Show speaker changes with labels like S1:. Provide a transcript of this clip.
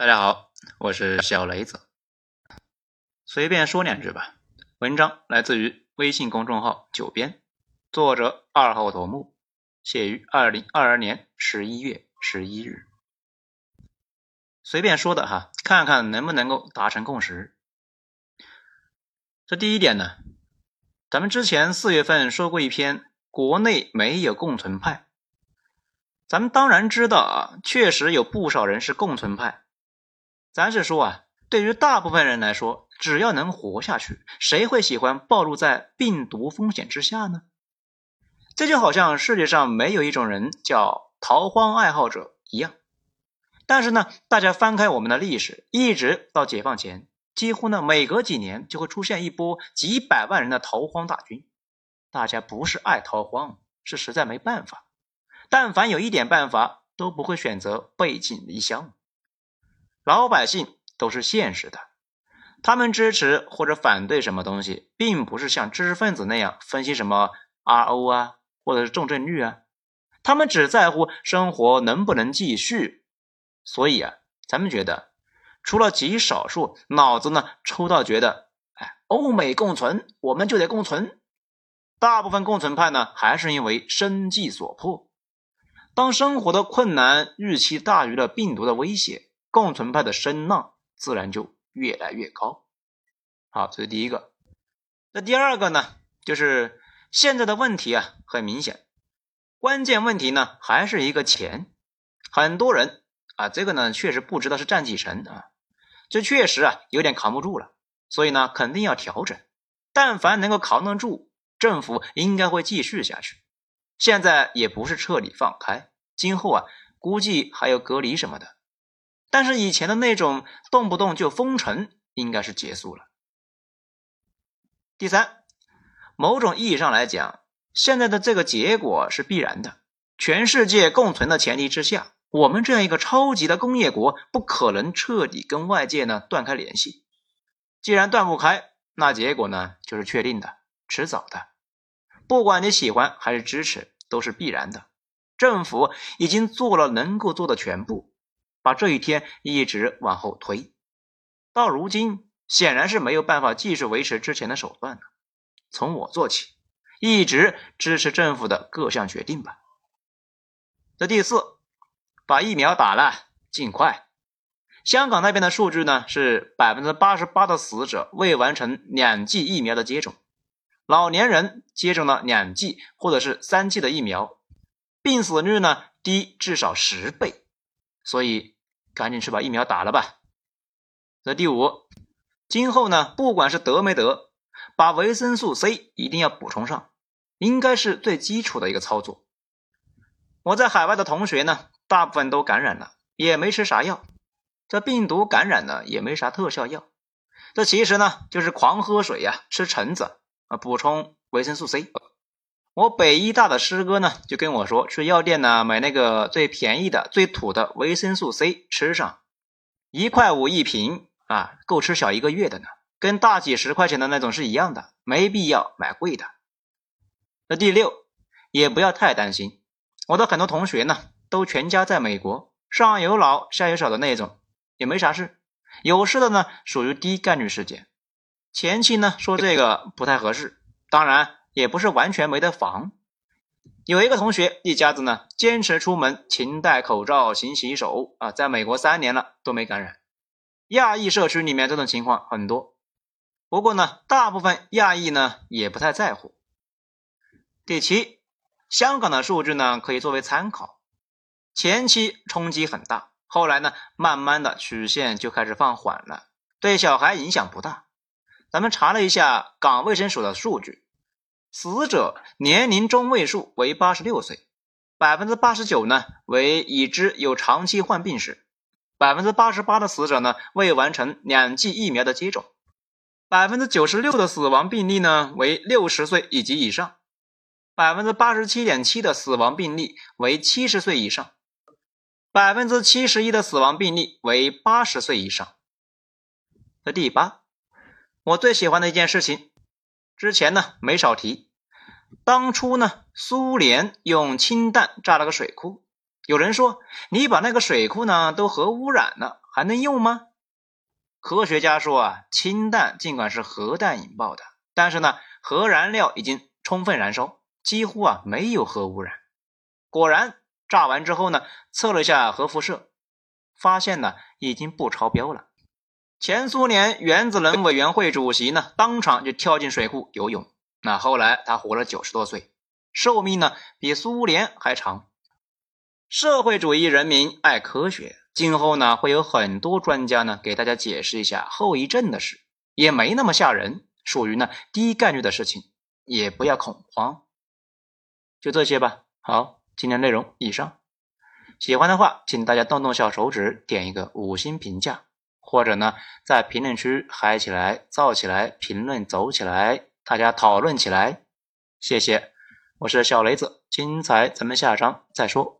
S1: 大家好，我是小雷子，随便说两句吧。文章来自于微信公众号“九编”，作者二号头目，写于二零二二年十一月十一日。随便说的哈，看看能不能够达成共识。这第一点呢，咱们之前四月份说过一篇，国内没有共存派。咱们当然知道啊，确实有不少人是共存派。咱是说啊，对于大部分人来说，只要能活下去，谁会喜欢暴露在病毒风险之下呢？这就好像世界上没有一种人叫逃荒爱好者一样。但是呢，大家翻开我们的历史，一直到解放前，几乎呢每隔几年就会出现一波几百万人的逃荒大军。大家不是爱逃荒，是实在没办法。但凡有一点办法，都不会选择背井离乡。老百姓都是现实的，他们支持或者反对什么东西，并不是像知识分子那样分析什么 RO 啊，或者是重症率啊，他们只在乎生活能不能继续。所以啊，咱们觉得，除了极少数脑子呢抽到觉得，哎，欧美共存，我们就得共存。大部分共存派呢，还是因为生计所迫。当生活的困难预期大于了病毒的威胁，共存派的声浪自然就越来越高。好，这是第一个。那第二个呢？就是现在的问题啊，很明显，关键问题呢还是一个钱。很多人啊，这个呢确实不知道是占几成啊，这确实啊有点扛不住了，所以呢肯定要调整。但凡能够扛得住，政府应该会继续下去。现在也不是彻底放开。今后啊，估计还有隔离什么的，但是以前的那种动不动就封城，应该是结束了。第三，某种意义上来讲，现在的这个结果是必然的。全世界共存的前提之下，我们这样一个超级的工业国，不可能彻底跟外界呢断开联系。既然断不开，那结果呢就是确定的，迟早的。不管你喜欢还是支持，都是必然的。政府已经做了能够做的全部，把这一天一直往后推，到如今显然是没有办法继续维持之前的手段了。从我做起，一直支持政府的各项决定吧。这第四，把疫苗打了，尽快。香港那边的数据呢是百分之八十八的死者未完成两剂疫苗的接种，老年人接种了两剂或者是三剂的疫苗。病死率呢低至少十倍，所以赶紧去把疫苗打了吧。这第五，今后呢，不管是得没得，把维生素 C 一定要补充上，应该是最基础的一个操作。我在海外的同学呢，大部分都感染了，也没吃啥药。这病毒感染呢，也没啥特效药。这其实呢，就是狂喝水呀，吃橙子啊，补充维生素 C。我北医大的师哥呢，就跟我说，去药店呢买那个最便宜的、最土的维生素 C 吃上，一块五一瓶啊，够吃小一个月的呢，跟大几十块钱的那种是一样的，没必要买贵的。那第六，也不要太担心，我的很多同学呢，都全家在美国，上有老下有小的那种，也没啥事，有事的呢属于低概率事件。前期呢说这个不太合适，当然。也不是完全没得防。有一个同学一家子呢，坚持出门勤戴口罩、勤洗手啊，在美国三年了都没感染。亚裔社区里面这种情况很多，不过呢，大部分亚裔呢也不太在乎。第七，香港的数据呢可以作为参考，前期冲击很大，后来呢慢慢的曲线就开始放缓了，对小孩影响不大。咱们查了一下港卫生署的数据。死者年龄中位数为八十六岁，百分之八十九呢为已知有长期患病史，百分之八十八的死者呢未完成两剂疫苗的接种，百分之九十六的死亡病例呢为六十岁以及以上，百分之八十七点七的死亡病例为七十岁以上，百分之七十一的死亡病例为八十岁以上。这第八，我最喜欢的一件事情。之前呢没少提，当初呢苏联用氢弹炸了个水库，有人说，你把那个水库呢都核污染了，还能用吗？科学家说啊，氢弹尽管是核弹引爆的，但是呢，核燃料已经充分燃烧，几乎啊没有核污染。果然，炸完之后呢，测了一下核辐射，发现呢已经不超标了。前苏联原子能委员会主席呢，当场就跳进水库游泳。那后来他活了九十多岁，寿命呢比苏联还长。社会主义人民爱科学，今后呢会有很多专家呢给大家解释一下后遗症的事，也没那么吓人，属于呢低概率的事情，也不要恐慌。就这些吧。好，今天内容以上，喜欢的话请大家动动小手指点一个五星评价，或者呢在评论区嗨起来、燥起来、评论走起来，大家讨论起来。谢谢，我是小雷子，精彩咱们下章再说。